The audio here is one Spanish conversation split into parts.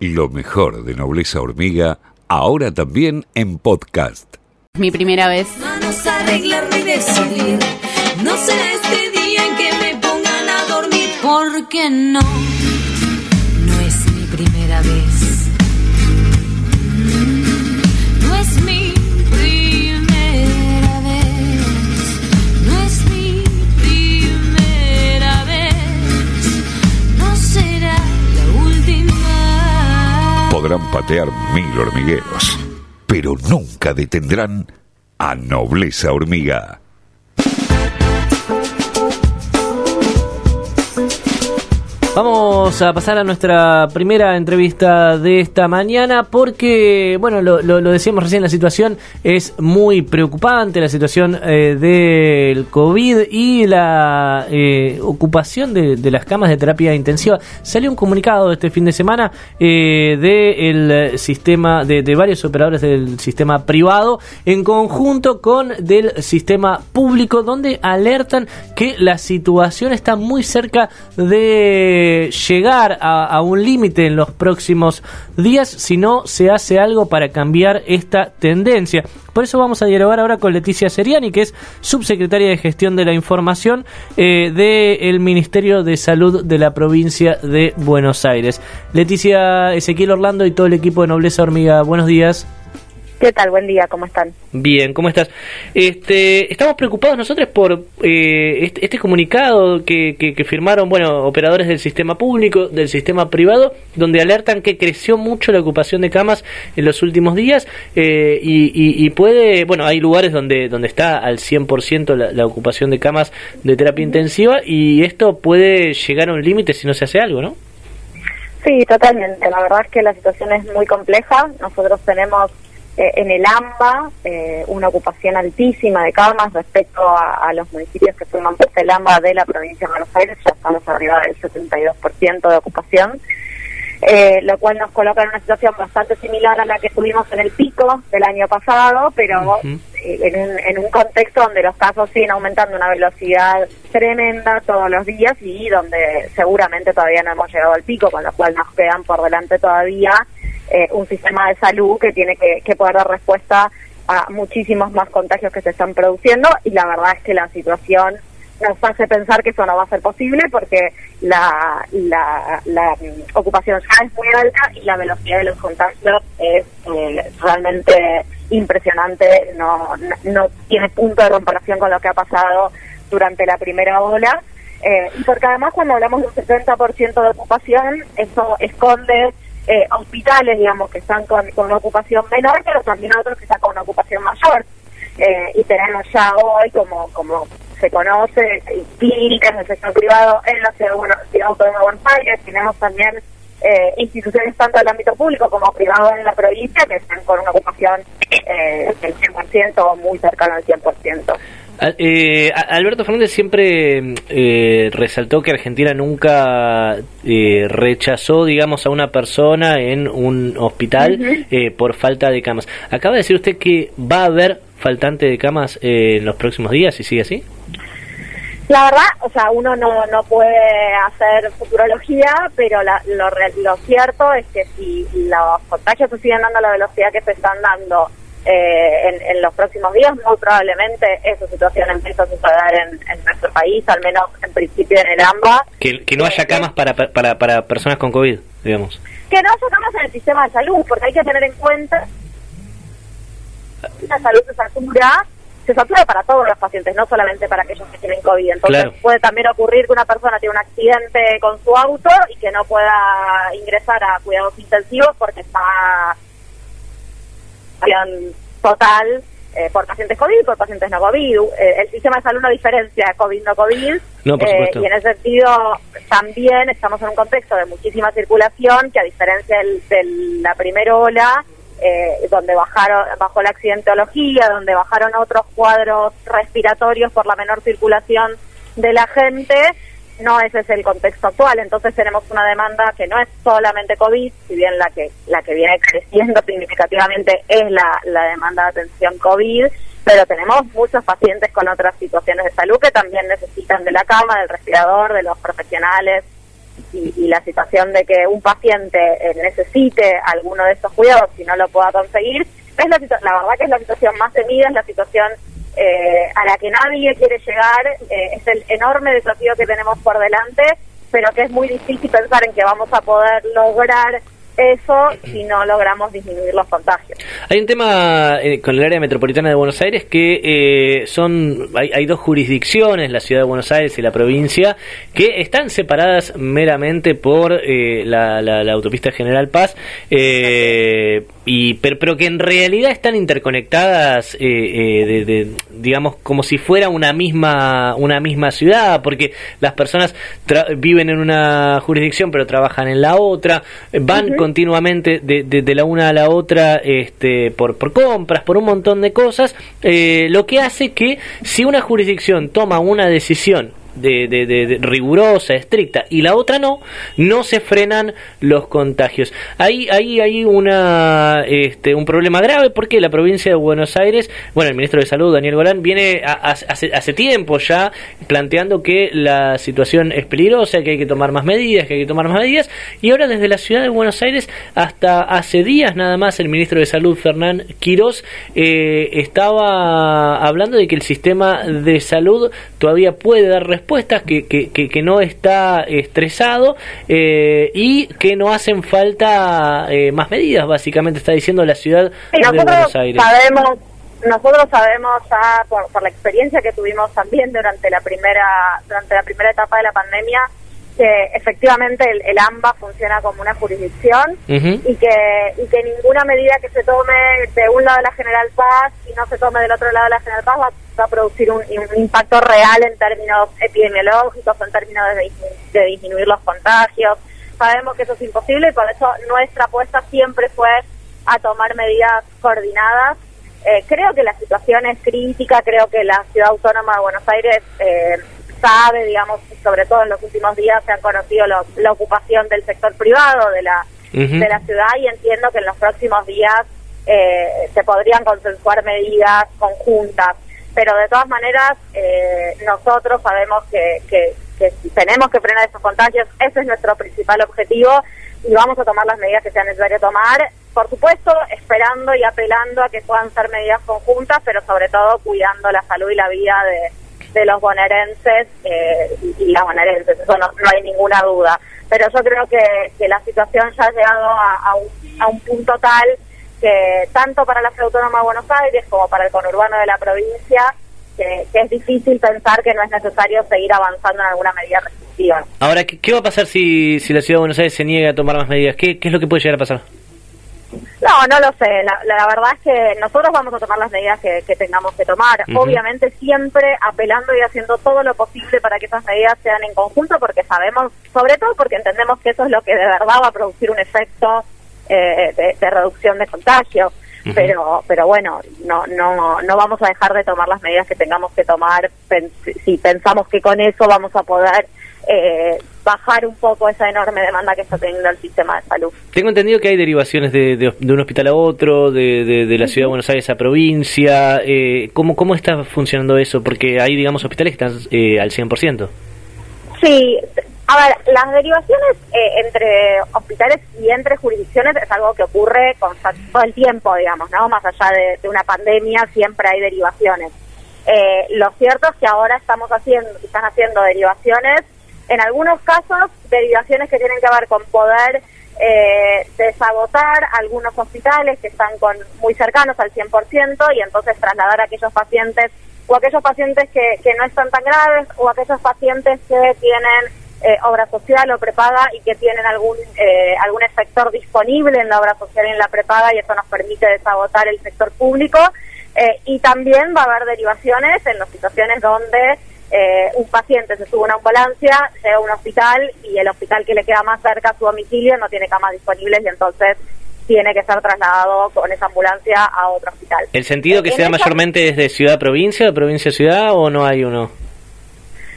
Lo mejor de Nobleza Hormiga, ahora también en podcast. Mi primera vez. Manos a arreglarme y decidir. No será este día en que me pongan a dormir. Porque no, no es mi primera vez. Podrán patear mil hormigueros, pero nunca detendrán a Nobleza Hormiga. Vamos a pasar a nuestra primera entrevista de esta mañana porque, bueno, lo, lo- lo decíamos recién, la situación es muy preocupante, la situación eh, del COVID y la eh, ocupación de, las camas de terapia intensiva. Salió un comunicado este fin de semana eh, del sistema, de, de varios operadores del sistema privado en conjunto con del sistema público donde alertan que la situación está muy cerca de llegar a, un límite en los próximos días si no se hace algo para cambiar esta tendencia. Por eso vamos a dialogar ahora con Leticia Seriani, que es subsecretaria de Gestión de la Información eh, del Ministerio de Salud de la provincia de Buenos Aires. Leticia, Ezequiel Orlando y todo el equipo de Nobleza Hormiga, buenos días. ¿Qué tal? Buen día, ¿cómo están? Bien, ¿cómo estás? Este, estamos preocupados nosotros por eh, este, este comunicado que, que, que firmaron, bueno, operadores del sistema público, del sistema privado, donde alertan que creció mucho la ocupación de camas en los últimos días eh, y, y- y puede, bueno, hay lugares donde, donde está al 100% la, la ocupación de camas de terapia intensiva y esto puede llegar a un límite si no se hace algo, ¿no? Sí, totalmente. La verdad es que la situación es muy compleja. Nosotros tenemos eh, en el AMBA eh, una ocupación altísima de camas respecto a, a los municipios que forman parte del AMBA de la provincia de Buenos Aires. Ya estamos arriba del 72% de ocupación. eh, lo cual nos coloca en una situación bastante similar a la que tuvimos en el pico del año pasado, pero eh, en, un, en un contexto donde los casos siguen aumentando a una velocidad tremenda todos los días y donde seguramente todavía no hemos llegado al pico, con lo cual nos quedan por delante todavía eh, un sistema de salud que tiene que, que poder dar respuesta a muchísimos más contagios que se están produciendo y la verdad es que la situación nos hace pensar que eso no va a ser posible porque la, mm, ocupación ya es muy alta y la velocidad de los contagios es eh, realmente impresionante, no, no, tiene punto de comparación con lo que ha pasado durante la primera ola. Eh, porque además cuando hablamos de un 70% de ocupación, eso esconde eh, hospitales, digamos, que están con, una ocupación menor, pero también otros que están con una ocupación mayor. Eh, y tenemos ya hoy, como, como se conoce, clínicas del sector privado en la ciudad, de Buenos- ciudad autónoma de Buenos Aires, tenemos también eh, instituciones tanto del ámbito público como privado en la provincia que están con una ocupación eh, del 100% o muy cercana al 100%. Eh, Alberto Fernández siempre eh, resaltó que Argentina nunca eh, rechazó, digamos, a una persona en un hospital eh, por falta de camas. Acaba de decir usted que va a haber faltante de camas eh, en los próximos días, y sigue así. La verdad, o sea, uno no, no puede hacer futurología, pero la- lo, lo cierto es que si los contagios se siguen dando a la velocidad que se están dando eh, en, en los próximos días, muy probablemente esa situación empieza a suceder en, en nuestro país, al menos en principio en el AMBA. Que, que no haya camas para, para, para personas con COVID, digamos. Que no sacamos en el sistema de salud, porque hay que tener en cuenta que la salud se satura, se satura para todos los pacientes, no solamente para aquellos que tienen COVID. Entonces Claro. puede también ocurrir que una persona tiene un accidente con su auto y que no pueda ingresar a cuidados intensivos porque está total eh, por pacientes COVID, por pacientes no COVID. Eh, el sistema de salud no diferencia COVID no COVID. No, por eh, y en ese sentido también estamos en un contexto de muchísima circulación que a diferencia de la primera ola, eh, donde bajaron bajó la accidentología, donde bajaron otros cuadros respiratorios por la menor circulación de la gente, no ese es el contexto actual. Entonces tenemos una demanda que no es solamente COVID, si bien la que la que viene creciendo significativamente es la, la demanda de atención COVID, pero tenemos muchos pacientes con otras situaciones de salud que también necesitan de la cama, del respirador, de los profesionales y, la situación de que un paciente eh, necesite alguno de estos cuidados y no lo pueda conseguir, es la, la verdad que es la situación más temida, es la situación eh, a la que nadie quiere llegar, eh, es el enorme desafío que tenemos por delante, pero que es muy difícil pensar en que vamos a poder lograr eso si no logramos disminuir los contagios. Hay un tema eh, con el área metropolitana de Buenos Aires que eh, son hay, dos jurisdicciones, la ciudad de Buenos Aires y la provincia, que están separadas meramente por eh, la, la, autopista General Paz, y pero, que en realidad están interconectadas, de, digamos, como si fuera una misma una misma ciudad, porque las personas viven en una jurisdicción pero trabajan en la otra, van con continuamente de, de, la una a la otra este, por, por compras, por un montón de cosas, eh, lo que hace que si una jurisdicción toma una decisión de, de, rigurosa, estricta, y la otra no, no se frenan los contagios. Ahí, ahí hay una, este, un problema grave porque la provincia de Buenos Aires, bueno, el ministro de Salud, Daniel Golán, viene hace, hace tiempo ya planteando que la situación es peligrosa, que hay que tomar más medidas, que hay que tomar más medidas, y ahora desde la ciudad de Buenos Aires hasta hace días nada más el ministro de Salud, Fernán Quirós, eh, estaba hablando de que el sistema de salud todavía puede dar respuesta que, que, que, no está estresado eh, y que no hacen falta eh, más medidas, básicamente está diciendo la ciudad de Buenos Aires. Sabemos, nosotros sabemos ya por, por la experiencia que tuvimos también durante la primera durante la primera etapa de la pandemia que efectivamente el, AMBA funciona como una jurisdicción y que y que ninguna medida que se tome de un lado de la General Paz y no se tome del otro lado de la General Paz va, a producir un, impacto real en términos epidemiológicos, en términos de, disminuir los contagios. Sabemos que eso es imposible y por eso nuestra apuesta siempre fue a tomar medidas coordinadas. Eh, creo que la situación es crítica, creo que la ciudad autónoma de Buenos Aires eh, sabe, digamos, sobre todo en los últimos días se ha conocido la ocupación del sector privado de la, de la ciudad y entiendo que en los próximos días eh, se podrían consensuar medidas conjuntas. Pero de todas maneras, eh, nosotros sabemos que, que, que tenemos que frenar esos contagios, ese es nuestro principal objetivo y vamos a tomar las medidas que sea necesario tomar. Por supuesto, esperando y apelando a que puedan ser medidas conjuntas, pero sobre todo cuidando la salud y la vida de, de los bonaerenses eh, y, las bonaerenses, eso no, hay ninguna duda. Pero yo creo que, que la situación ya ha llegado a, un, a un punto tal que tanto para la ciudad autónoma de Buenos Aires como para el conurbano de la provincia, que, es difícil pensar que no es necesario seguir avanzando en alguna medida restrictiva. Ahora, ¿qué, va a pasar si, si la ciudad de Buenos Aires se niega a tomar más medidas? ¿Qué, qué es lo que puede llegar a pasar? No, no lo sé. La, verdad es que nosotros vamos a tomar las medidas que, tengamos que tomar. Obviamente siempre apelando y haciendo todo lo posible para que esas medidas sean en conjunto, porque sabemos, sobre todo porque entendemos que eso es lo que de verdad va a producir un efecto eh, de, reducción de contagio. Pero, pero bueno, no, no, no vamos a dejar de tomar las medidas que tengamos que tomar si pensamos que con eso vamos a poder eh, bajar un poco esa enorme demanda que está teniendo el sistema de salud. Tengo entendido que hay derivaciones de, un hospital a otro, de, la ciudad de Buenos Aires a provincia. Eh, ¿cómo, ¿Cómo está funcionando eso? Porque hay, digamos, hospitales que están eh, al 100%. Sí, a ver, las derivaciones eh, entre hospitales y entre jurisdicciones es algo que ocurre con, todo el tiempo, digamos, ¿no? Más allá de, una pandemia, siempre hay derivaciones. Eh, lo cierto es que ahora estamos haciendo, están haciendo derivaciones en algunos casos, derivaciones que tienen que ver con poder eh, desagotar algunos hospitales que están con muy cercanos al 100% y entonces trasladar a aquellos pacientes o aquellos pacientes que, que no están tan graves o aquellos pacientes que tienen eh, obra social o prepaga y que tienen algún eh, algún sector disponible en la obra social y en la prepaga y eso nos permite desagotar el sector público. Eh, y también va a haber derivaciones en las situaciones donde eh, un paciente se sube a una ambulancia, llega a un hospital y el hospital que le queda más cerca a su domicilio no tiene camas disponibles y entonces tiene que ser trasladado con esa ambulancia a otro hospital. ¿El sentido que sea mayormente desde ciudad a provincia, de provincia a ciudad o no hay uno?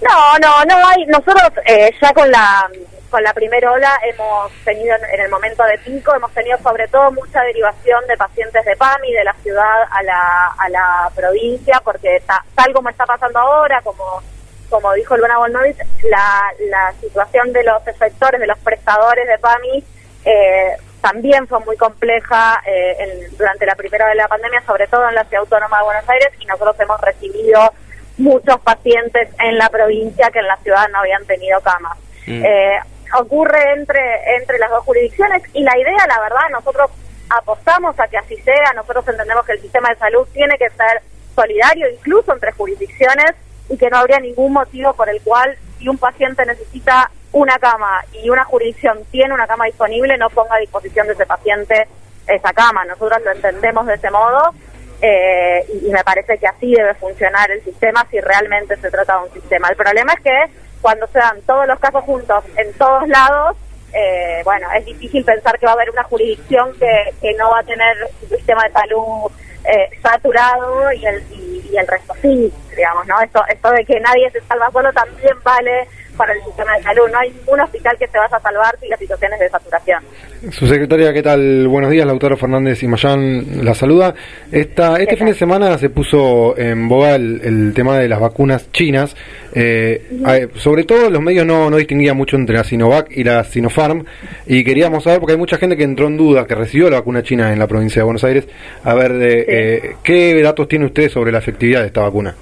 No, no, no hay. Nosotros eh, ya con la con la primera ola hemos tenido en el momento de pico, hemos tenido sobre todo mucha derivación de pacientes de PAMI de la ciudad a la, a la provincia, porque tal como está pasando ahora, como como dijo Luna Volnovich, la, la situación de los efectores, de los prestadores de PAMI, eh, también fue muy compleja eh, durante la primera de la pandemia, sobre todo en la ciudad autónoma de Buenos Aires, y nosotros hemos recibido muchos pacientes en la provincia que en la ciudad no habían tenido camas. Mm. Eh, ocurre entre, entre las dos jurisdicciones y la idea, la verdad, nosotros apostamos a que así sea, nosotros entendemos que el sistema de salud tiene que ser solidario incluso entre jurisdicciones y que no habría ningún motivo por el cual si un paciente necesita una cama y una jurisdicción tiene una cama disponible, no ponga a disposición de ese paciente esa cama. Nosotros lo entendemos de ese modo eh, y, me parece que así debe funcionar el sistema si realmente se trata de un sistema. El problema es que cuando se dan todos los casos juntos en todos lados, eh, bueno, es difícil pensar que va a haber una jurisdicción que, que no va a tener un sistema de salud eh, saturado y el, y, el resto sí, digamos, ¿no? Esto, esto de que nadie se salva solo también vale para el sistema de salud. No hay ningún hospital que se vaya a salvar si la situación es de saturación. Su secretaria, ¿qué tal? Buenos días, la autora Fernández y Mayán la saluda. Esta, este fin de semana se puso en boga el, tema de las vacunas chinas. Eh, sobre todo los medios no, no distinguían mucho entre la Sinovac y la Sinopharm y queríamos saber, porque hay mucha gente que entró en duda, que recibió la vacuna china en la provincia de Buenos Aires, a ver, de, eh, ¿qué datos tiene usted sobre la efectividad de esta vacuna?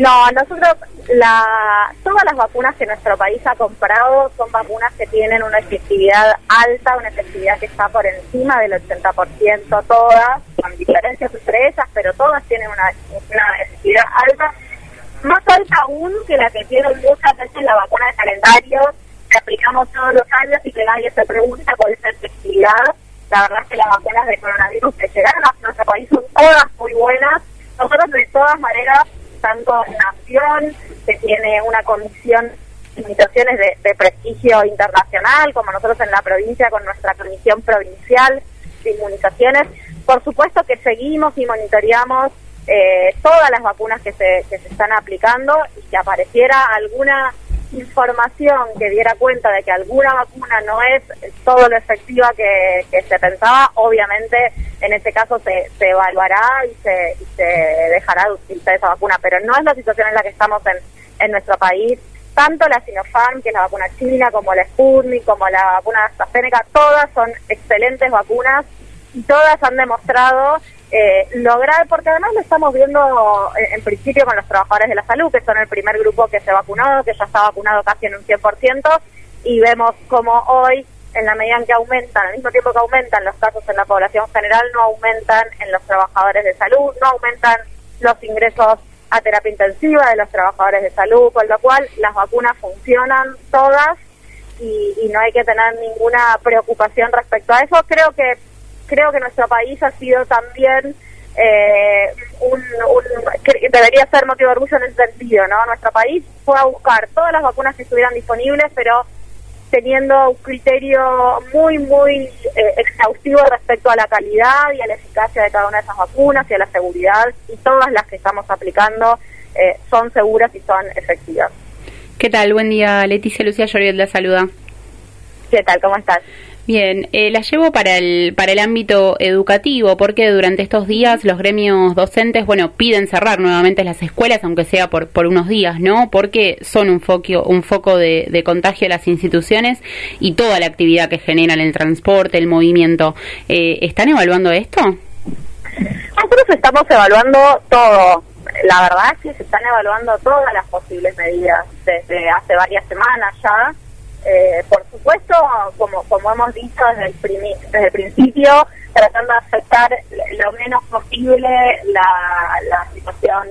No, nosotros, la, todas las vacunas que nuestro país ha comprado son vacunas que tienen una efectividad alta, una efectividad que está por encima del 80%, todas, con diferencias entre ellas, pero todas tienen una, una efectividad alta, más alta aún que la que tiene muchas veces la vacuna de calendario, que aplicamos todos los años y que nadie se pregunta cuál es la efectividad. La verdad es que las vacunas de coronavirus que llegaron a nuestro país son todas muy buenas. Nosotros de todas maneras tanto Nación, que tiene una comisión de limitaciones de, prestigio internacional, como nosotros en la provincia con nuestra comisión provincial de inmunizaciones. Por supuesto que seguimos y monitoreamos eh, todas las vacunas que se, que se están aplicando y si apareciera alguna información que diera cuenta de que alguna vacuna no es todo lo efectiva que, se pensaba, obviamente en este caso se, se evaluará y se, se dejará de utilizar esa vacuna, pero no es la situación en la que estamos en, en nuestro país. Tanto la Sinopharm, que es la vacuna china, como la Sputnik, como la vacuna AstraZeneca, todas son excelentes vacunas y todas han demostrado eh, lograr, porque además lo estamos viendo eh, en, principio con los trabajadores de la salud, que son el primer grupo que se vacunó, que ya está vacunado casi en un 100%, y vemos como hoy, en la medida en que aumentan, al mismo tiempo que aumentan los casos en la población general, no aumentan en los trabajadores de salud, no aumentan los ingresos a terapia intensiva de los trabajadores de salud, con lo cual las vacunas funcionan todas y, y no hay que tener ninguna preocupación respecto a eso. Creo que creo que nuestro país ha sido también eh, un, debería ser motivo de orgullo en ese sentido, ¿no? Nuestro país fue a buscar todas las vacunas que estuvieran disponibles, pero teniendo un criterio muy, muy eh, exhaustivo respecto a la calidad y a la eficacia de cada una de esas vacunas y a la seguridad, y todas las que estamos aplicando eh, son seguras y son efectivas. ¿Qué tal? Buen día, Leticia Lucía Lloriet la saluda. ¿Qué tal? ¿Cómo estás? Bien, eh, la llevo para el, para el ámbito educativo, porque durante estos días los gremios docentes, bueno, piden cerrar nuevamente las escuelas, aunque sea por, por unos días, ¿no? Porque son un foco, un foco de, de contagio de las instituciones y toda la actividad que generan el transporte, el movimiento. Eh, ¿Están evaluando esto? Nosotros estamos evaluando todo. La verdad es que se están evaluando todas las posibles medidas desde hace varias semanas ya eh, por supuesto, como, como hemos dicho desde el, desde el principio, tratando de afectar lo menos posible la, la situación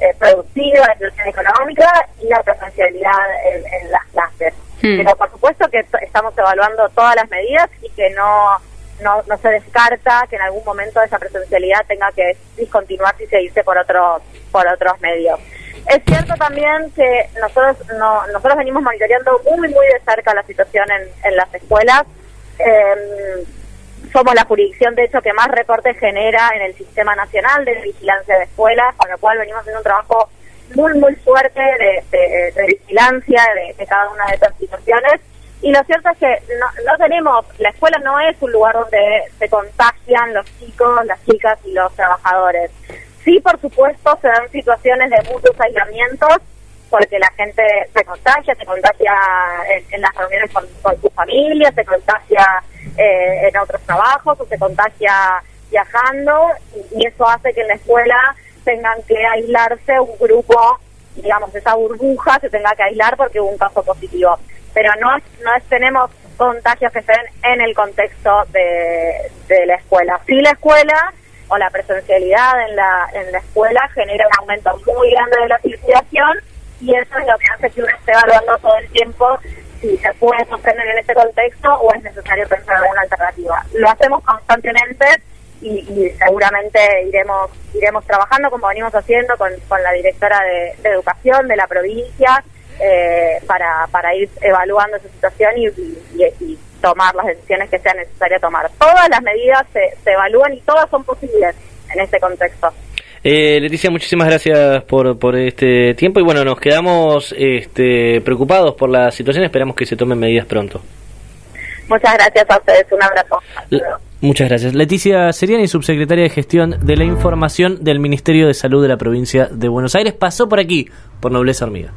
eh, productiva, la situación económica y la presencialidad en, las clases. Hmm. Pero por supuesto que estamos evaluando todas las medidas y que no, no, no se descarta que en algún momento esa presencialidad tenga que discontinuarse y seguirse por otros, por otros medios. Es cierto también que nosotros no, nosotros venimos monitoreando muy, muy de cerca la situación en, en las escuelas. Em, somos la jurisdicción, de hecho, que más recortes genera en el Sistema Nacional de Vigilancia de Escuelas, con lo cual venimos haciendo un trabajo muy, muy fuerte de, de, vigilancia de, cada una de estas situaciones. Y lo cierto es que no, no tenemos, la escuela no es un lugar donde se contagian los chicos, las chicas y los trabajadores. Sí, por supuesto, se dan situaciones de muchos aislamientos porque la gente se contagia, se contagia en, las reuniones con, con, su familia, se contagia eh, en otros trabajos o se contagia viajando y, eso hace que en la escuela tengan que aislarse un grupo, digamos, esa burbuja se tenga que aislar porque hubo un caso positivo. Pero no, no tenemos contagios que estén en el contexto de, de la escuela. Sí la escuela o la presencialidad en la, en la escuela genera un aumento muy grande de la circulación y eso es lo que hace que uno esté evaluando todo el tiempo si se puede sostener en este contexto o es necesario pensar alguna alternativa. Lo hacemos constantemente y, seguramente iremos iremos trabajando como venimos haciendo con, con la directora de, educación de la provincia eh, para, para ir evaluando esa situación y, y, tomar las decisiones que sea necesario tomar. Todas las medidas se, se evalúan y todas son posibles en este contexto. Eh, Leticia, muchísimas gracias por, por este tiempo y bueno, nos quedamos este, preocupados por la situación, esperamos que se tomen medidas pronto. Muchas gracias a ustedes, un abrazo. muchas gracias. Leticia Seriani, subsecretaria de Gestión de la Información del Ministerio de Salud de la provincia de Buenos Aires, pasó por aquí, por Nobleza Hormiga.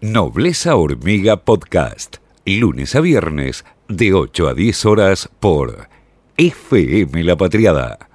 Nobleza Hormiga Podcast, lunes a viernes, de 8 a 10 horas por FM La Patriada